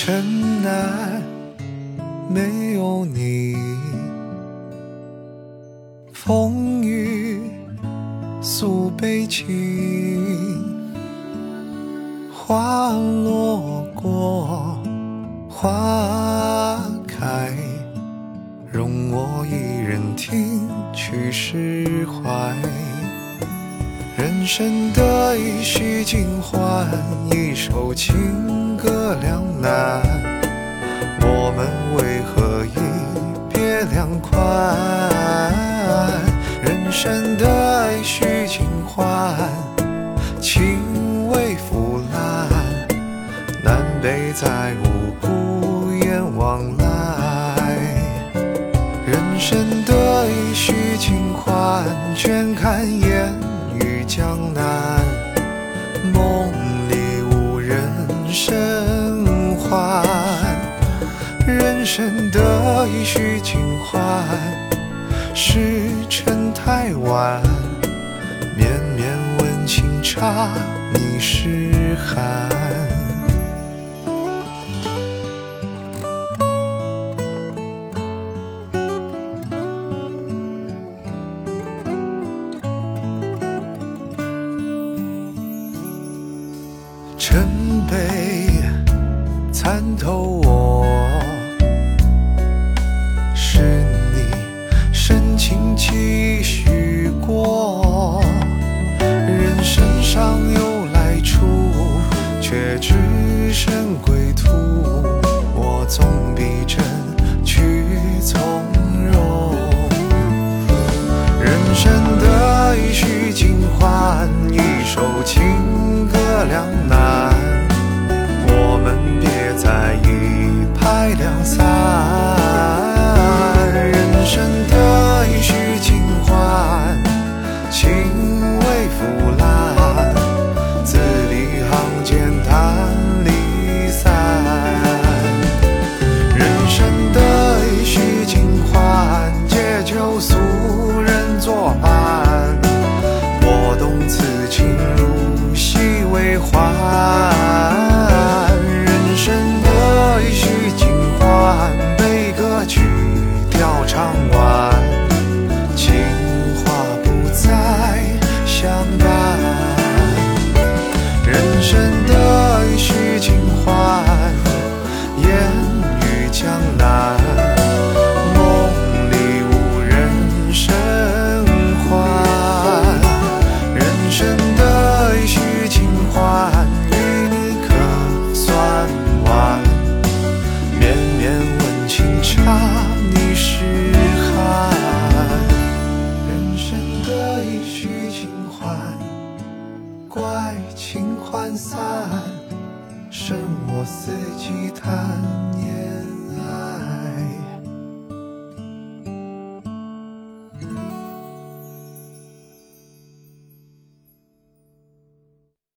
城南，没有你，风雨诉悲情，花落过，花开，容我一人听去释怀。人生得意须尽欢，一首情歌两难。我们为何一别两宽？人生得意须尽欢，情未腐烂，南北再无孤雁往来。人生得意须尽欢，倦看烟江南。梦里无人生还，人生得意须尽欢，时辰太晚，绵绵温情差，你是寒。尘杯参透我，是你深情期许过。人生尚有来处，却只剩归途。我总比真去从容。人生得意须尽欢，一首情歌两难。两散。人生得意须尽欢，情未腐烂，字里行间谈离散。人生得意须尽欢，借酒俗人作伴。我懂此情如戏为欢。散，剩我四季贪念。